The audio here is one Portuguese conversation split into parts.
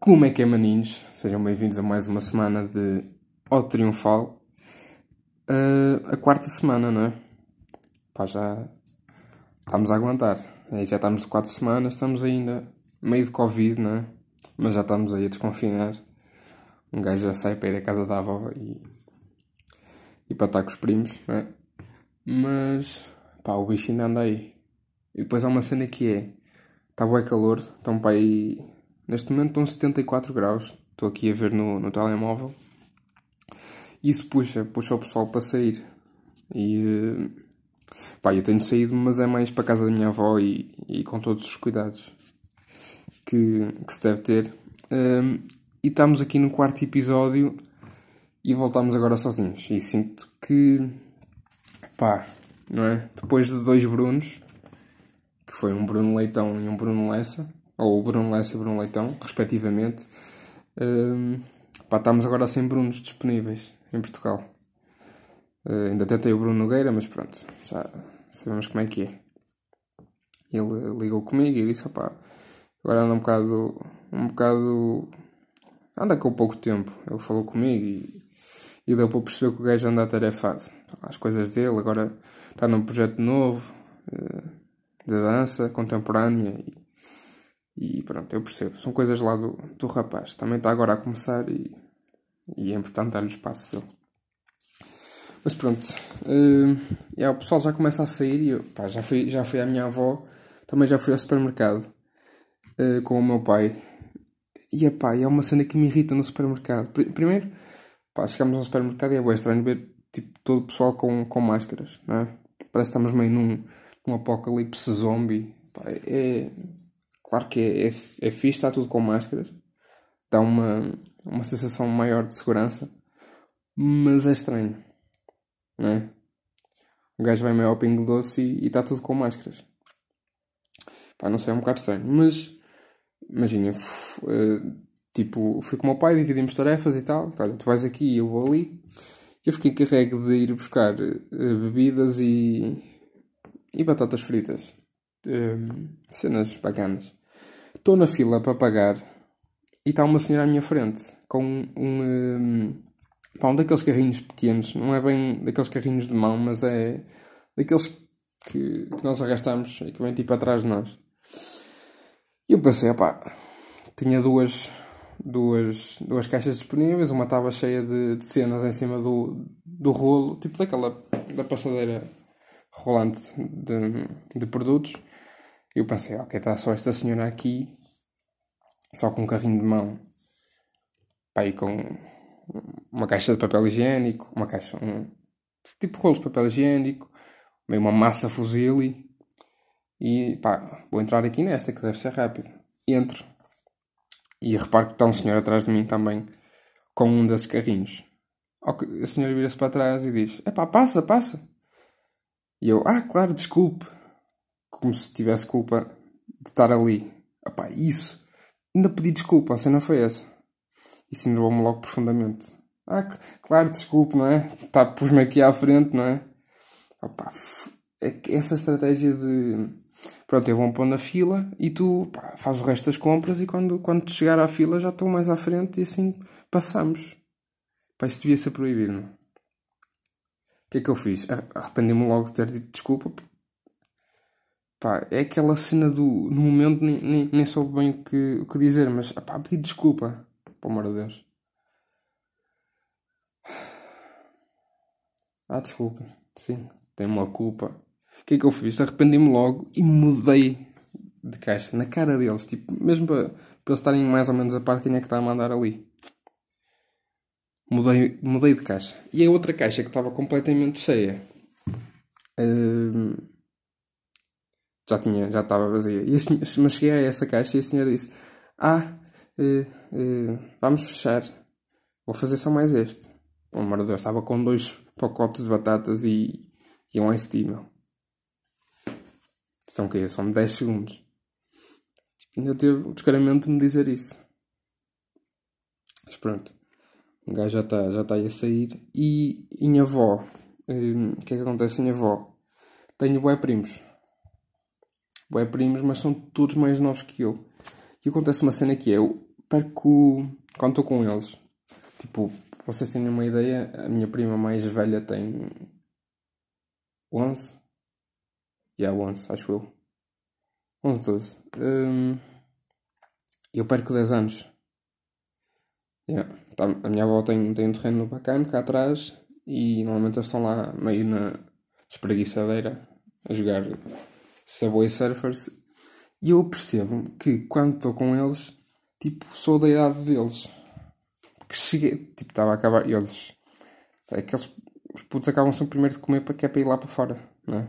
Como é que é, maninhos? Sejam bem-vindos a mais uma semana de O Triunfal. Uh, a quarta semana, não é? Pá, já estamos a aguentar. Aí já estamos quatro semanas, estamos ainda meio de Covid, não é? Mas já estamos aí a desconfinar. Um gajo já sai para ir à casa da avó e, e para estar com os primos, não é? Mas, pá, o bicho ainda anda aí. E depois há uma cena que é: está bem calor, estão para aí Neste momento estão 74 graus. Estou aqui a ver no, no telemóvel. Isso puxa, puxa o pessoal para sair. E uh, pá, eu tenho saído, mas é mais para casa da minha avó e, e com todos os cuidados que, que se deve ter. Um, e estamos aqui no quarto episódio e voltamos agora sozinhos. E sinto que, pá, não é? Depois de dois Brunos, que foi um Bruno Leitão e um Bruno Lessa, ou Bruno Lessa e Bruno Leitão, respectivamente. Um, pá, estamos agora sem Brunos disponíveis em Portugal. Uh, ainda tentei o Bruno Nogueira, mas pronto, já sabemos como é que é. Ele ligou comigo e disse: opá, agora anda um bocado. um bocado. anda com pouco tempo. Ele falou comigo e, e deu para perceber que o gajo anda atarefado. As coisas dele, agora está num projeto novo uh, de dança contemporânea e e pronto, eu percebo. São coisas lá do, do rapaz. Também está agora a começar e, e é importante dar-lhe espaço dele. Mas pronto, uh, yeah, o pessoal já começa a sair e eu pá, já, fui, já fui à minha avó, também já fui ao supermercado uh, com o meu pai. E epá, é uma cena que me irrita no supermercado. Primeiro, pá, chegamos ao supermercado e é bem estranho ver tipo, todo o pessoal com, com máscaras, não é? Parece que estamos meio num, num apocalipse zombie. Pá, é, Claro que é, é, é fixe, está tudo com máscaras, dá uma, uma sensação maior de segurança, mas é estranho, não é? O gajo vai meio ao pingo doce e está tudo com máscaras. Pá, não sei, é um bocado estranho, mas imagina, uh, tipo, fui com o meu pai, dividimos tarefas e tal, tá, tu vais aqui e eu vou ali. Eu fiquei encarregue de ir buscar uh, bebidas e, e batatas fritas. Uh, cenas bacanas. Estou na fila para pagar e está uma senhora à minha frente com um, um, pá, um daqueles carrinhos pequenos, não é bem daqueles carrinhos de mão, mas é daqueles que, que nós arrastamos e que vem tipo atrás de nós. E eu pensei, pá, tinha duas, duas, duas caixas disponíveis, uma estava cheia de, de cenas em cima do, do rolo, tipo daquela da passadeira rolante de, de produtos eu pensei, ok, está só esta senhora aqui, só com um carrinho de mão, e com uma caixa de papel higiênico, uma caixa, um tipo rolos de papel higiênico, meio uma massa fuzile, e pá, vou entrar aqui nesta que deve ser rápido. Entro. E reparo que está um senhor atrás de mim também, com um desses carrinhos. A senhora vira-se para trás e diz: É pá, passa, passa. E eu: Ah, claro, desculpe como se tivesse culpa de estar ali. Epá, isso. Ainda pedi desculpa, a cena foi essa. Isso enervou-me logo profundamente. Ah, claro, desculpe, não é? Tá, pus-me aqui à frente, não é? Epá, é essa estratégia de. Pronto, eu vou pôr na fila e tu pá, faz o resto das compras e quando, quando chegar à fila já estou mais à frente e assim passamos. Pá, isso devia ser proibido? O que é que eu fiz? Arrependi-me logo de ter dito desculpa, Pá, é aquela cena do. No momento nem, nem, nem soube bem o que, o que dizer, mas pá, pedi desculpa. Pelo amor de Deus. Ah, desculpa. Sim, tenho uma culpa. O que é que eu fiz? Arrependi-me logo e mudei de caixa na cara deles. Tipo, mesmo para, para eles estarem mais ou menos a par é que está a mandar ali. Mudei, mudei de caixa. E a outra caixa que estava completamente cheia. Uh, já tinha, já estava vazia. E assim, mas cheguei a essa caixa e a senhora disse: Ah, uh, uh, vamos fechar. Vou fazer só mais este. Pelo amor de Deus, estava com dois pacotes de batatas e, e um ice meu. São quê? São 10 segundos. Tipo, ainda teve o descaramento de me dizer isso. Mas pronto. O gajo já está já tá aí a sair. E em avó, eh, o que é que acontece em avó? Tenho bué primos bué primos, mas são todos mais novos que eu. E acontece uma cena que é, eu, perco. Quando estou com eles, tipo, vocês terem uma ideia, a minha prima mais velha tem 11? E yeah, 11, acho eu. 11, 12. Um, eu perco 10 anos. Yeah. Tá, a minha avó tem, tem um terreno bacana cá atrás e normalmente eles estão lá meio na espreguiçadeira a jogar Subway Surfers. E eu percebo que quando estou com eles, tipo, sou da idade deles. Porque cheguei, tipo, estava a acabar. E eles. Aqueles. Os putos acabam sempre primeiro de comer para que é para ir lá para fora, não é?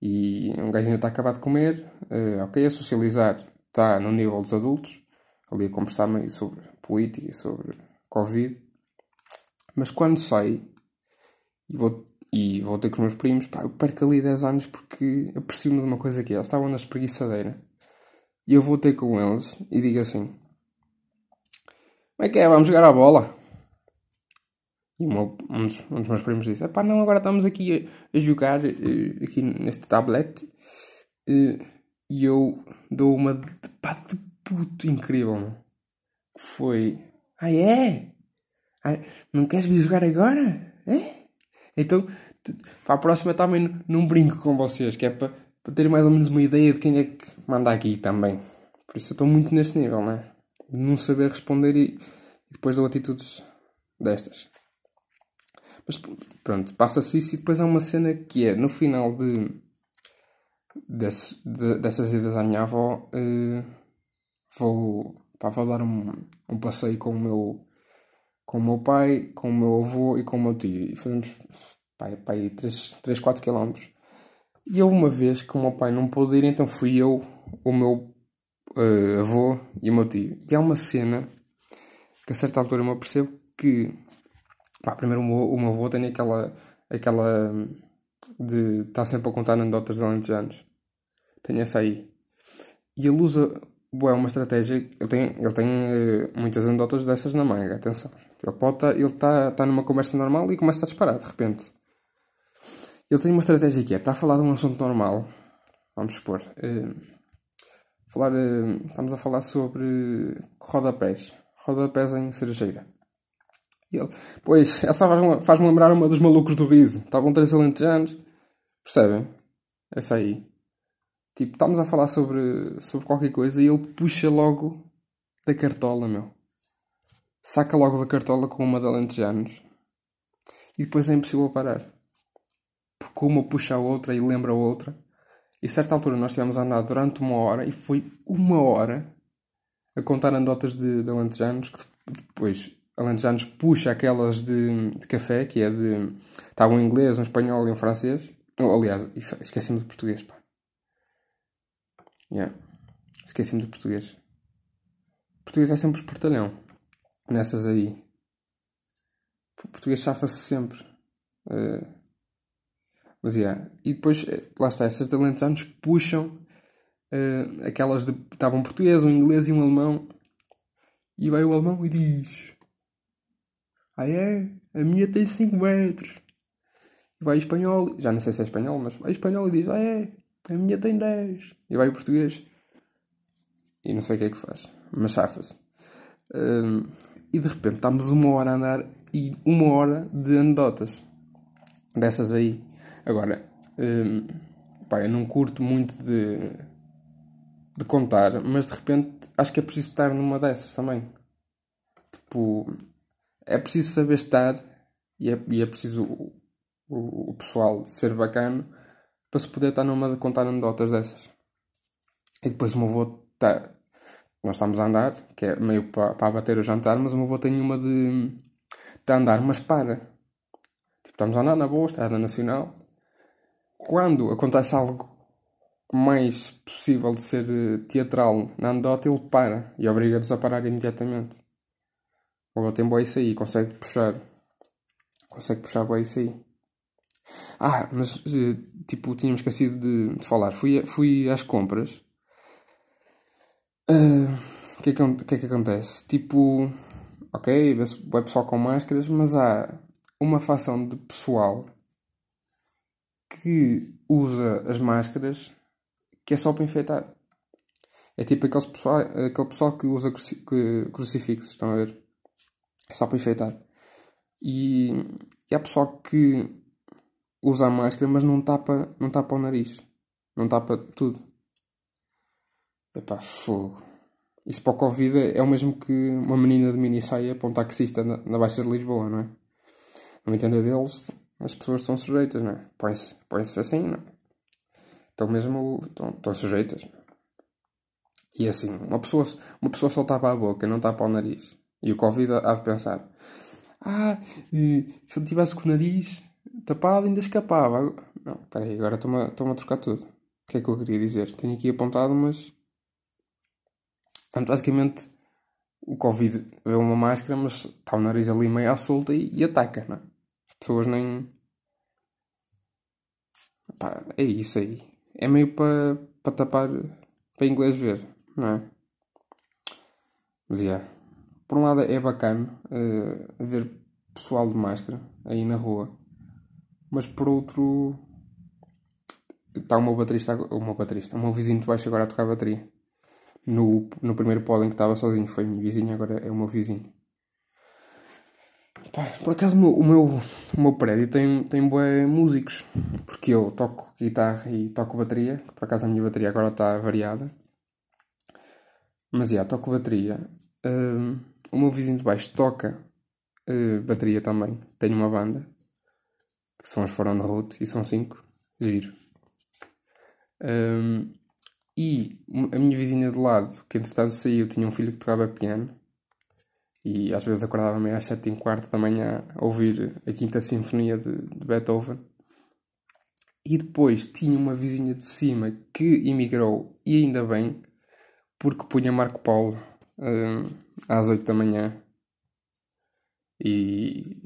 E um gajo ainda está acabado de comer, uh, ok, a socializar está no nível dos adultos, ali a conversar meio sobre política e sobre Covid. Mas quando sai e vou, e vou ter com os meus primos, pá, eu perco ali 10 anos porque aprecio-me de uma coisa que é, eles estavam na espreguiçadeira e eu vou ter com eles e digo assim: Como é que é? Vamos jogar a bola? E um, dos, um dos meus primos disse: Pá, não, agora estamos aqui a, a jogar uh, aqui neste tablet. Uh, e eu dou uma de, pá, de puto incrível. Que foi: Ah, é? Ah, não queres vir jogar agora? É? Então, para a próxima também não brinco com vocês, que é para, para mais ou menos uma ideia de quem é que manda aqui também. Por isso eu estou muito neste nível, né? Não saber responder e, e depois dou atitudes destas. Mas pronto, passa-se isso e depois há uma cena que é no final de, desse, de dessas idas à minha avó, uh, vou, pá, vou dar um, um passeio com o meu com o meu pai, com o meu avô e com o meu tio. E fazemos pá, pá, 3, 3, 4 km. E houve uma vez que o meu pai não pôde ir, então fui eu, o meu uh, avô e o meu tio. E há uma cena que a certa altura eu me percebo que Pá, primeiro o meu, o meu avô tem aquela, aquela de estar sempre a contar anedotas de alentejanos. Tem essa aí. E ele usa boa, uma estratégia. Ele tem, ele tem uh, muitas anedotas dessas na manga, atenção. Ele pode tá, ele tá, tá numa conversa normal e começa a disparar de repente. Ele tem uma estratégia que é: está a falar de um assunto normal. Vamos supor. Uh, falar, uh, estamos a falar sobre rodapés. Rodapés em cerejeira. E ele, pois, essa faz-me faz lembrar uma dos malucos do riso. Estavam três alentejanos. Percebem? Essa aí. Tipo, estamos a falar sobre, sobre qualquer coisa e ele puxa logo da cartola, meu. Saca logo da cartola com uma de alentejanos. E depois é impossível parar. Porque uma puxa a outra e lembra a outra. E a certa altura nós tivemos a andar durante uma hora e foi uma hora a contar anedotas de, de alentejanos que depois alentejanos puxa aquelas de, de café, que é de. Estava um inglês, um espanhol e um francês. Oh, aliás, esqueci-me do português, pá. Yeah. Esqueci-me do português. Português é sempre portalhão. Nessas aí. O português chafa-se sempre. Uh, mas, yeah. E depois, eh, lá está, essas de alentejanos puxam uh, aquelas de. Estava um português, um inglês e um alemão. E vai o alemão e diz: ah é? A minha tem 5 metros. E vai o espanhol, já não sei se é espanhol, mas vai o espanhol e diz: Ah é? A minha tem 10. E vai o português. E não sei o que é que faz, mas chafa-se. Um, e de repente estamos uma hora a andar e uma hora de anedotas. Dessas aí. Agora, um, pá, eu não curto muito de, de contar, mas de repente acho que é preciso estar numa dessas também. Tipo, é preciso saber estar e é, e é preciso o, o, o, pessoal ser bacana para se poder estar numa de contar anedotas dessas. E depois o meu está. Nós estamos a andar, que é meio para, para abater o jantar, mas o meu avô tem uma de, de andar, mas para. Tipo, estamos a andar na boa, estrada nacional. Quando acontece algo mais possível de ser eh, teatral na anedota, ele para e obriga-nos a parar imediatamente. O tem boa isso aí, consegue puxar. Consegue puxar boa isso aí. Ah, mas eh, tipo, tínhamos esquecido de, de falar. Fui, fui às compras. Ah, o uh, que, é que, que, é que acontece? Tipo, ok, é pessoal com máscaras, mas há uma facção de pessoal que usa as máscaras que é só para enfeitar. É tipo aqueles pessoal, aquele pessoal que usa cruci, crucifixos, estão a ver? É só para enfeitar. E, e há pessoal que usa a máscara, mas não tapa, não tapa o nariz. Não tapa tudo. Epá, fogo. Isso para o Covid é o mesmo que uma menina de mini saia para um taxista na, Baixa de Lisboa, não é? No entender deles, as pessoas estão sujeitas, não é? Põe-se põe assim, não é? Estão mesmo estão, sujeitas. E assim, uma pessoa, uma pessoa só tapa a boca, não tapa o nariz. E o Covid há de pensar: Ah, se ele tivesse com o nariz tapado, ainda escapava. Não, peraí, agora estou-me a, a trocar tudo. O que é que eu queria dizer? Tenho aqui apontado, mas Portanto, basicamente, o Covid vê uma máscara, mas está o nariz ali meio à solta e, e ataca, não é? As pessoas nem. Pá, é isso aí. É meio para pa tapar, para inglês ver, não é? Mas, yeah. Por um lado é bacana uh, ver pessoal de máscara aí na rua, mas por outro está meu baterista, meu baterista, meu vizinho de baixo agora a tocar a bateria no, no primeiro pódio em que estava sozinho. Foi minha vizinha, agora é o meu vizinho. Pá, por acaso o meu, o meu prédio tem, tem bué músicos. Porque eu toco guitarra e toco bateria. Por acaso a minha bateria agora está variada. Mas já, yeah, toco bateria. Uh, o meu vizinho de baixo toca uh, bateria também. Tenho uma banda. Que são os Forão de Route e são cinco. Giro. Um, e a minha vizinha do lado, que entretanto saiu, tinha um filho que tocava piano. E às vezes acordava meio às sete e quarto da manhã a ouvir a Quinta Sinfonia de, de Beethoven. E depois tinha uma vizinha de cima que emigrou, e ainda bem, porque punha Marco Paulo um, às oito da manhã. E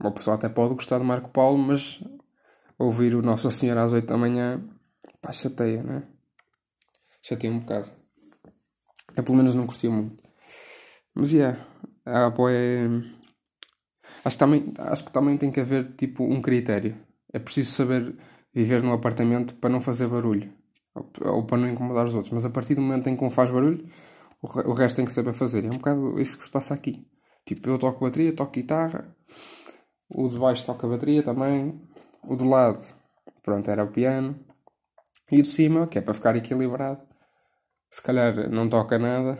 uma pessoa até pode gostar de Marco Paulo, mas ouvir o Nossa Senhora às oito da manhã, pá, chateia, não é? Chateia um bocado. Eu pelo menos não curtia muito. Mas yeah, é. Acho que, também, acho que também tem que haver tipo um critério. É preciso saber viver num apartamento para não fazer barulho. Ou, ou para não incomodar os outros. Mas a partir do momento em que um faz barulho, o, o resto tem que saber fazer. É um bocado isso que se passa aqui. Tipo, eu toco bateria, toco guitarra. O de baixo toca bateria também. O do lado, pronto, era o piano. E o de cima, que é para ficar equilibrado se calhar não toca nada.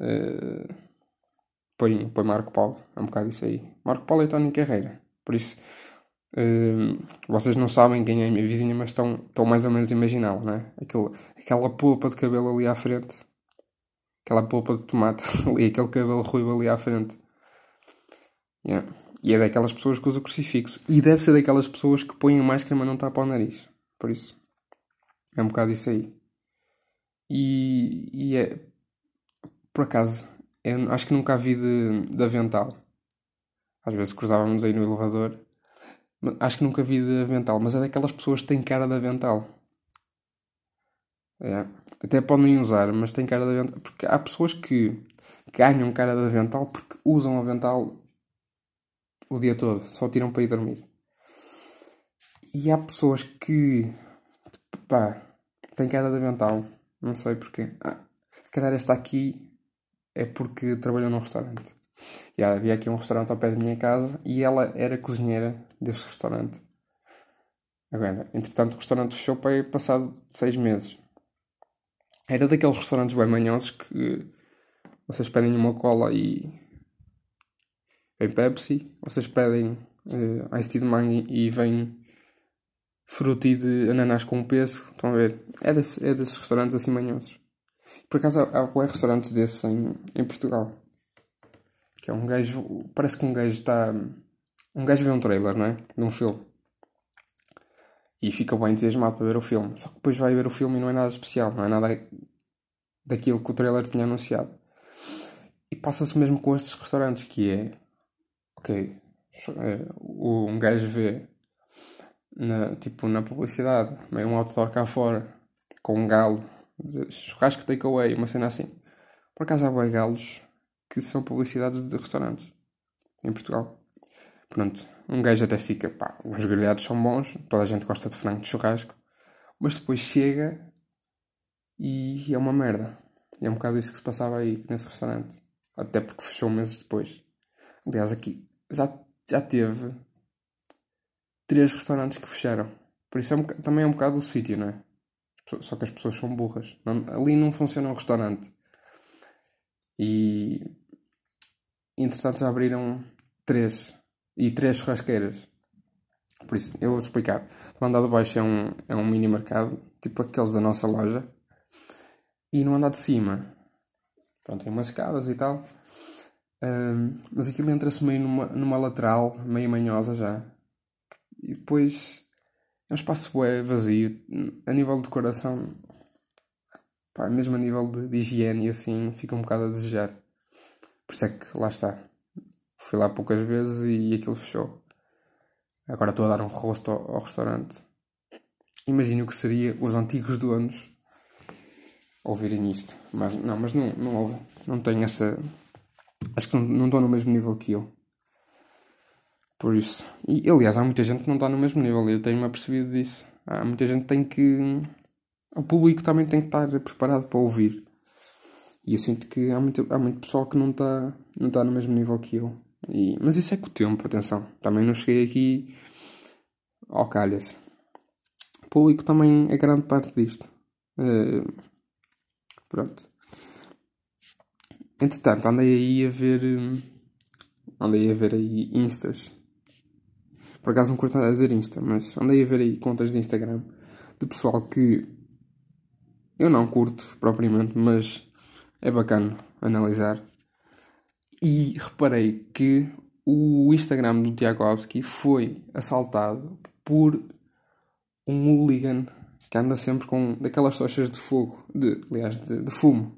Uh, põe, põe Marco Paulo, é um bocado isso aí. Marco Paulo é Tony Carreira, por isso uh, vocês não sabem quem é a minha vizinha, mas estão, estão mais ou menos a imaginá-la, não é? Aquele, aquela polpa de cabelo ali à frente, aquela polpa de tomate ali, aquele cabelo ruivo ali à frente. Yeah. E é daquelas pessoas que usam crucifixo. E deve ser daquelas pessoas que põem máscara mas não tapam o nariz. Por isso, é um bocado isso aí. E, e é. Por acaso, acho que nunca a vi de, de avental. Às vezes cruzávamos aí no elevador. Acho que nunca vi de avental, mas é daquelas pessoas que têm cara de avental. É. Até podem usar, mas têm cara de avental. Porque há pessoas que ganham cara de avental porque usam avental o dia todo, só tiram para ir dormir. E há pessoas que, pá, têm cara de avental não sei porquê. Ah, se calhar esta aqui é porque trabalhou num restaurante. E havia aqui um restaurante ao pé da minha casa e ela era cozinheira desse restaurante. Agora, entretanto, o restaurante fechou para passado seis meses. Era daqueles restaurantes bem manhosos que vocês pedem uma cola e. vem Pepsi, vocês pedem uh, Ice Tea de mangue e vem fruti de ananás com peso. Estão a ver? É, desse, é desses restaurantes assim manhosos. Por acaso há, há restaurantes desses em, em Portugal. Que é um gajo. Parece que um gajo está. Um gajo vê um trailer, não é? De um filme. E fica bem entusiasmado para ver o filme. Só que depois vai ver o filme e não é nada especial. Não é nada daquilo que o trailer tinha anunciado. E passa-se mesmo com estes restaurantes, que é. Ok. Eh, um gajo vê na, tipo na publicidade, meio um outdoor cá fora, com um galo, churrasco takeaway, uma cena assim. Por acaso há boi galos que são publicidades de restaurantes em Portugal. Pronto, um gajo até fica, pá, os grelhados são bons, toda a gente gosta de frango de churrasco, mas depois chega E é uma merda. E é um bocado isso que se passava aí nesse restaurante. Até porque fechou meses depois. Aliás, aqui já, já teve três restaurantes que fecharam. Por isso é um, também é um bocado o sítio, não é? Só que as pessoas são burras. Não, ali não funciona um restaurante. E entretanto já abriram três e três churrasqueiras. Por isso, eu vou explicar. O andar de baixo é um, é um mini mercado, tipo aqueles da nossa loja. E no andar de cima, pronto, tem umas escadas e tal. Um, mas aquilo entra-se meio numa, numa lateral, meio manhosa já. E depois é um espaço bué, vazio. A nível de decoração, pá, mesmo a nível de, de higiene e assim, fica um bocado a desejar. Por isso é que lá está. Fui lá poucas vezes e aquilo fechou. Agora estou a dar um rosto ao, ao restaurante. Imagino que seria os antigos donos ouvirem isto. Mas não, mas não, não. Não tenho essa. Acho que não, não estão no mesmo nível que eu. Por isso. E aliás, há muita gente que não está no mesmo nível. Eu tenho-me apercebido disso. Há muita gente que tem que. O público também tem que estar preparado para ouvir. E eu sinto que há muito, há muito pessoal que não está não tá no mesmo nível que eu. E, mas isso é com o tempo, atenção. Também não cheguei aqui ao calhas. O público também é grande parte disto. Uh, pronto. Entretanto, andei aí a ver. Andei a ver aí instas. Por acaso não curto nada a dizer insta, mas andei a ver aí contas de Instagram de pessoal que eu não curto propriamente, mas é bacana analisar. E reparei que o Instagram do Tiagovski foi assaltado por um hooligan que anda sempre com daquelas tochas de fogo, de, aliás, de, de fumo.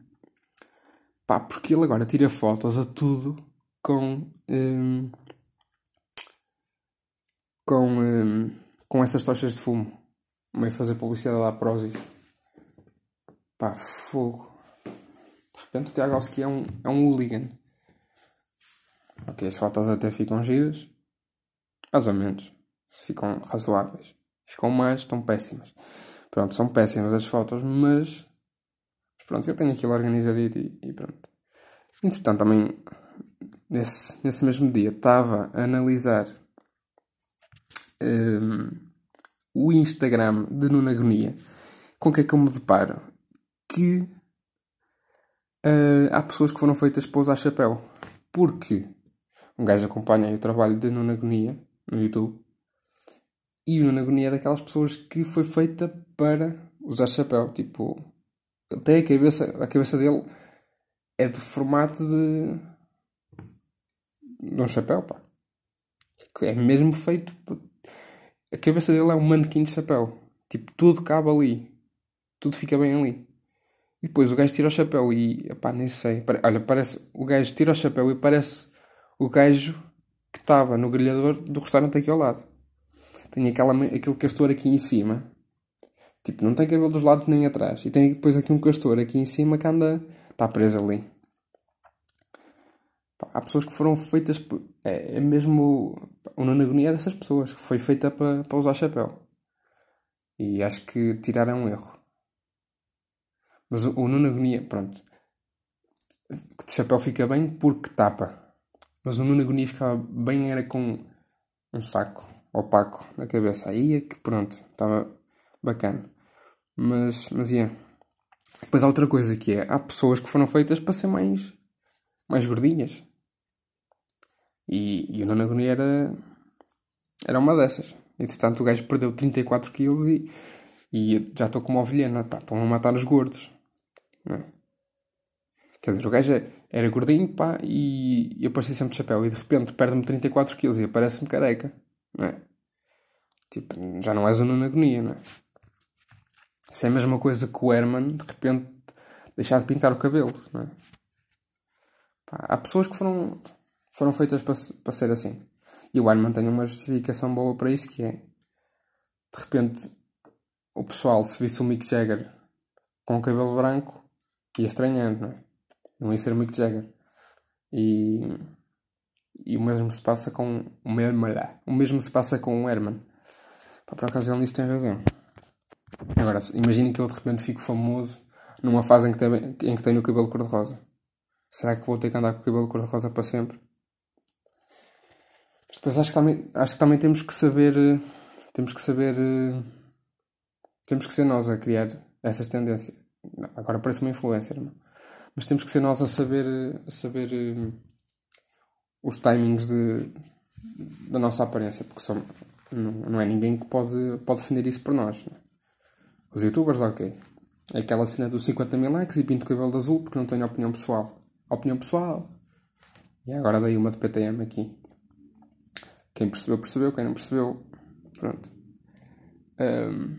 Pá, porque ele agora tira fotos a tudo com. Hum, com, hum, com essas tochas de fumo. Meio fazer publicidade à Prozis. Pá, fogo. De repente o Tiagovski é um, é um hooligan. Ok, as fotos até ficam giras. Mais ou menos. Ficam razoáveis. Ficam mais, estão péssimas. Pronto, são péssimas as fotos, mas. mas pronto, eu tenho aquilo organizadito e, e pronto. Entretanto, também nesse, nesse mesmo dia estava a analisar um, o Instagram de Nuna Agonia. Com o que é que eu me deparo? Que uh, há pessoas que foram feitas para usar chapéu. Porque um gajo acompanha o trabalho de Nuna Agonia no YouTube. E o Nuna Agonia é daquelas pessoas que foi feita para usar chapéu. Tipo, até a cabeça, a cabeça dele é do formato de, de um chapéu, pá. É mesmo feito. A cabeça dele é um manequim de chapéu. Tipo, tudo cabe ali. Tudo fica bem ali. E depois o gajo tira o chapéu e. pá, nem sei. Olha, parece. O gajo tira o chapéu e parece o gajo que estava no grelhador do restaurante aqui ao lado. Tem aquela, aquele castor aqui em cima. Tipo, não tem cabelo dos lados nem atrás. E tem depois aqui um castor aqui em cima que anda. está preso ali. Pá, há pessoas que foram feitas. É, é mesmo. O Nonagonia é dessas pessoas. Que foi feita para, para usar chapéu. E acho que tiraram um erro. Mas o, o Nonagonia, pronto. De chapéu fica bem porque tapa. Mas o Nuno Agonia ficava bem, era com um saco opaco na cabeça. Aí é que pronto, estava bacana. Mas, mas. Yeah. Depois há outra coisa que é, há pessoas que foram feitas para ser mais, mais gordinhas. E, e o Nuno Agonia era, era uma dessas. Entretanto o gajo perdeu 34 kg e, e já estou como ovelhena. Pá, estão a matar os gordos. Não é? Quer dizer, o gajo é, era gordinho, pá, e, e aparecia sempre de chapéu. E de repente perde-me 34 quilos e aparece-me careca, não é? Tipo, já não és uma agonia, não é? Isso é a mesma coisa que o Herman, de repente, deixar de pintar o cabelo, não é? Há pessoas que foram, foram feitas para, para ser assim. E o Herman tem uma justificação boa para isso, que é... De repente, o pessoal, se visse o Mick Jagger com o cabelo branco, ia estranhando, não é? não ia ser o Mick Jagger. E, e o mesmo se passa com o mesmo, o mesmo se passa com o Herman. Pá, por acaso ele nisso tem razão. Agora, imaginem que eu de repente fico famoso numa fase em que, tem, em que tenho o cabelo cor-de-rosa. Será que vou ter que andar com o cabelo cor-de-rosa para sempre? Mas depois acho que também, acho que também temos que saber. eh, Temos que saber. eh, Temos que ser nós a criar essas tendências. Agora parece uma influencer, não? mas temos que ser nós a saber, eh, a saber os timings de, da nossa aparência, porque somos, não, não é ninguém que pode, pode defender isso por nós. é? Os youtubers, ok. É aquela cena dos 50 mil likes e pinto o cabelo de azul porque não tenho opinião pessoal. Opinião pessoal. E agora dei uma de PTM aqui. Quem percebeu, percebeu. Quem não percebeu, pronto. Ahm,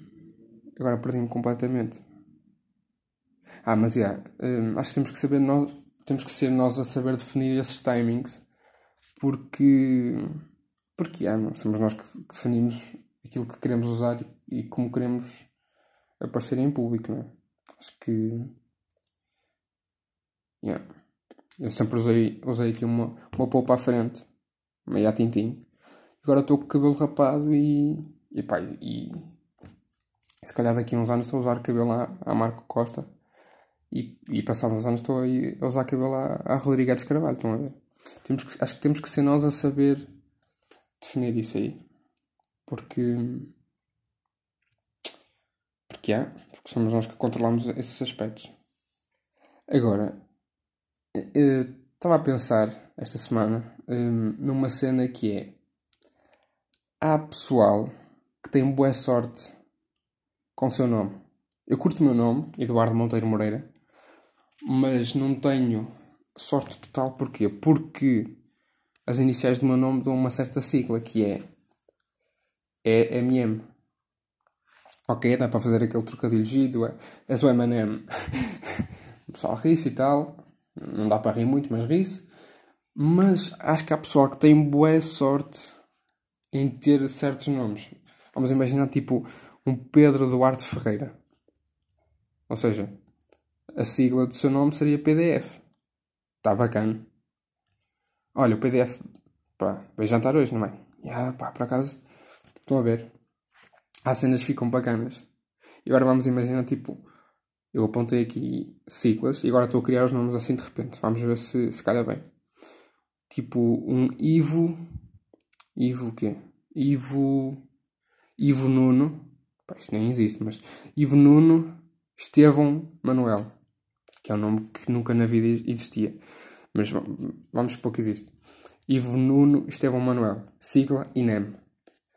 agora perdi-me completamente. Ah, mas yeah, ahm, acho que temos que saber nós, temos que ser nós a saber definir esses timings porque porque yeah, somos nós que definimos aquilo que queremos usar e, e como queremos aparecer em público, não é? Acho que yeah. Eu sempre usei, usei aqui uma, uma polpa à frente, meio a tintim. Agora estou com o cabelo rapado e, e pá, e, se calhar daqui a uns anos estou a usar cabelo à, à Marco Costa e, e passados uns anos estou a usar cabelo à, à Rodrigues Carvalho, estão a ver? Temos que, acho que temos que ser nós a saber definir isso aí. Porque. Porque há, porque somos nós que controlamos esses aspectos. Agora, estava a pensar esta semana hum, numa cena que é. Há pessoal que tem boa sorte com o seu nome. Eu curto o meu nome, Eduardo Monteiro Moreira, mas não tenho sorte total. Porquê? Porque as iniciais do meu nome dão uma certa sigla que é EMM. Ok, dá para fazer aquele trocadilho gido, é, és o M&M. o pessoal ri-se e tal, não dá para rir muito, mas ri-se. Mas acho que há pessoal que tem boa sorte em ter certos nomes. Vamos imaginar tipo um Pedro Duarte Ferreira. Ou seja, a sigla do seu nome seria PDF. Está bacana. Olha, o PDF. Pá, vai jantar hoje, não é? Ah, pá, por acaso. Estão a ver. Há cenas ficam bacanas. E agora vamos imaginar, tipo. Eu apontei aqui siglas e agora estou a criar os nomes assim de repente. Vamos ver se, se calha bem. Tipo, um Ivo. Ivo o quê? Ivo. Ivo Nuno. Pá, isto nem existe, mas. Ivo Nuno Estevão Manuel. Que é um nome que nunca na vida existia. Mas va- vamos supor que existe. Ivo Nuno Estevão Manuel. Sigla INEM.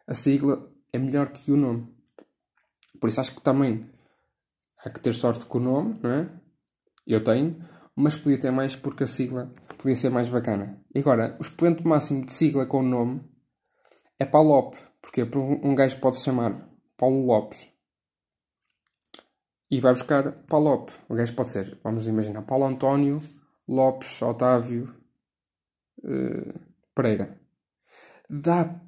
A sigla é melhor que o nome. Por isso acho que também há que ter sorte com o nome, não é? Eu tenho, mas podia ter mais porque a sigla podia ser mais bacana. E agora, o expoente máximo de sigla com o nome é Paulo Porque um gajo pode se chamar Paulo Lopes e vai buscar Paulo Lopes. O gajo pode ser, vamos imaginar, Paulo António Lopes Otávio eh, Pereira. Dá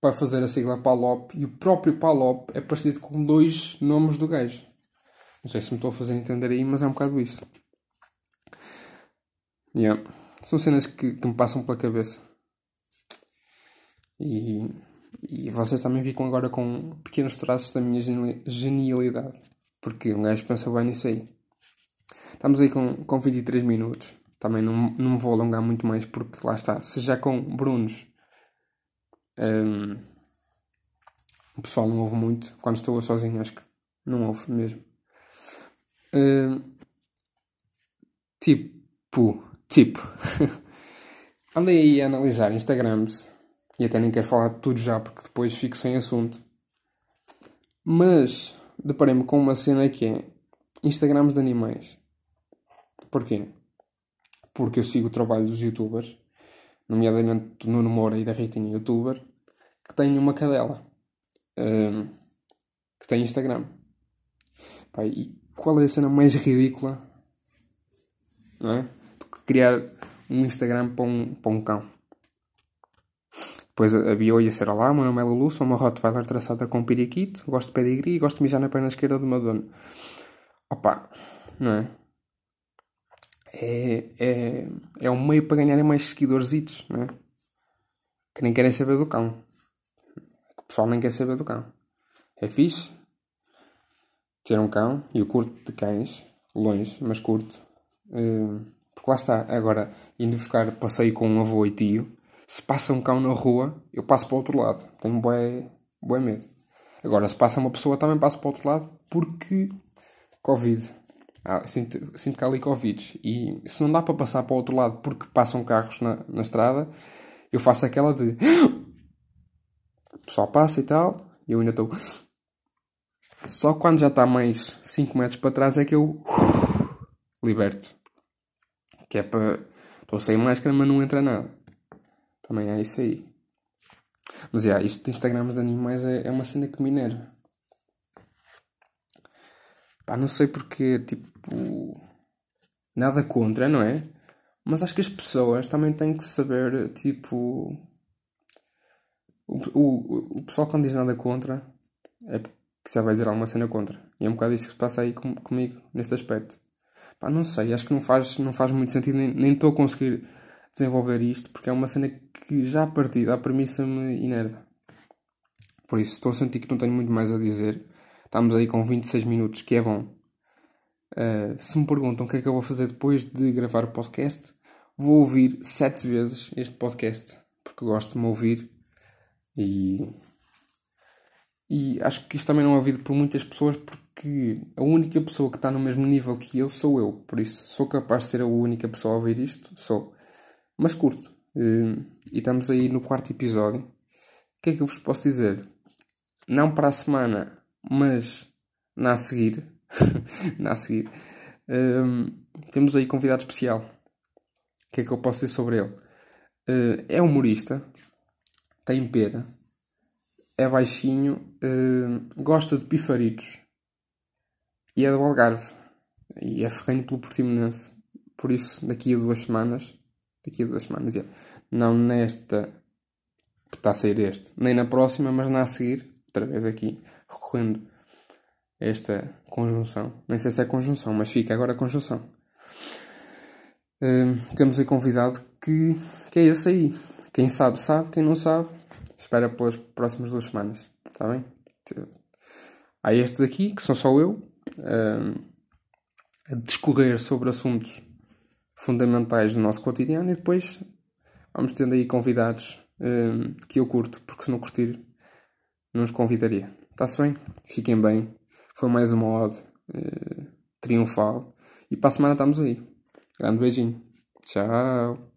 para fazer a sigla Palop e o próprio Palop é parecido com dois nomes do gajo. Não sei se me estou a fazer entender aí, mas é um bocado isso. Yeah. São cenas que, que me passam pela cabeça. E, e vocês também ficam agora com pequenos traços da minha geni- genialidade. Porque um gajo pensa bem nisso aí. Estamos aí com, com 23 minutos. Também não, não me vou alongar muito mais porque lá está. Se já com Brunos hum, o pessoal não ouve muito. Quando estou sozinho, acho que não ouve mesmo. Hum, tipo, tipo. Andei aí a analisar Instagrams e até nem quero falar de tudo já porque depois fico sem assunto. Mas deparei-me com uma cena que é Instagrams de animais. Porquê? Porque eu sigo o trabalho dos youtubers, nomeadamente do Nuno Moura e da Ritinha Youtuber, que têm uma cadela hum, que tem Instagram. Pá, e qual é a cena mais ridícula não é? do que criar um Instagram para um, para um cão? Depois a bio ia ser Olá, meu nome é Lulu, sou uma Rottweiler traçada com periquito, gosto de pedigree e gosto de mijar na perna esquerda do meu dono. Opa, não é? É, é, é um meio para ganharem mais seguidorzitos, não é? Que nem querem saber do cão. O pessoal nem quer saber do cão. É fixe ter um cão e eu curto de cães. longe, mas curto. Uh, porque lá está, agora, indo buscar passeio com um avô e tio, se passa um cão na rua, eu passo para o outro lado. Tenho bué, bué medo. Agora, se passa uma pessoa, também passo para o outro lado, porque Covid. Ah, sinto, sinto que há ali Covid. E se não dá para passar para o outro lado porque passam carros na, na estrada, eu faço aquela de. O pessoal passa e tal, e eu ainda estou. Só quando já está mais 5 metros para trás é que eu. Liberto. Que é para. Estou sem máscara, mas não entra nada. Também é isso aí. Mas é, isso de Instagram de animais é, é uma cena que me enerva. Pá, não sei porque, tipo. Nada contra, não é? Mas acho que as pessoas também têm que saber, tipo. O, o, o pessoal quando diz nada contra é porque já vai dizer alguma cena contra. E é um bocado isso que se passa aí com, comigo, neste aspecto. Pá, não sei, acho que não faz, não faz muito sentido, nem estou a conseguir desenvolver isto, porque é uma cena que já a partir da premissa me enerva. Por isso, estou a sentir que não tenho muito mais a dizer. Estamos aí com 26 minutos, que é bom. Uh, se me perguntam o que é que eu vou fazer depois de gravar o podcast, vou ouvir sete vezes este podcast, porque gosto de me ouvir e, e acho que isto também não é ouvido por muitas pessoas porque a única pessoa que está no mesmo nível que eu sou eu, por isso sou capaz de ser a única pessoa a ouvir isto, sou. Mas curto. Uh, e estamos aí no quarto episódio. O que é que eu vos posso dizer? Não para a semana mas na a seguir, na a seguir um, temos aí convidado especial. O que é que eu posso dizer sobre ele? Uh, é humorista, tem pena, é baixinho, uh, gosta de pifaritos e é do Algarve e é ferrenho pelo Portimonense. Por isso, daqui a duas semanas, daqui a duas semanas, é, não nesta que está a sair este, nem na próxima, mas na a seguir, outra vez aqui, recorrendo a esta conjunção. Nem sei se é conjunção, mas fica agora a conjunção. Uh, temos aí convidado que, que é esse aí. Quem sabe, sabe. Quem não sabe, espera pelas próximas duas semanas. Está bem? Há estes aqui, que são só eu, uh, a discorrer sobre assuntos fundamentais do nosso cotidiano e depois vamos tendo aí convidados uh, que eu curto, porque se não curtir, não os convidaria. Está-se bem? Fiquem bem. Foi mais uma ode uh, triunfal. E para a semana estamos aí. Grande beijinho. Tchau.